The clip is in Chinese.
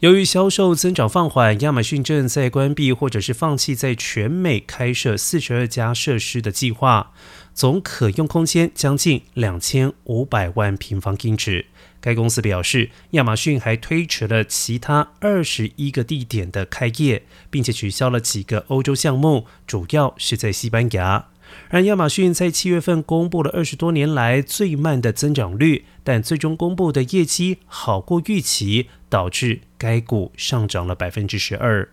由于销售增长放缓，亚马逊正在关闭或者是放弃在全美开设四十二家设施的计划，总可用空间将近两千五百万平方英尺。该公司表示，亚马逊还推迟了其他二十一个地点的开业，并且取消了几个欧洲项目，主要是在西班牙。而亚马逊在七月份公布了二十多年来最慢的增长率，但最终公布的业绩好过预期，导致该股上涨了百分之十二。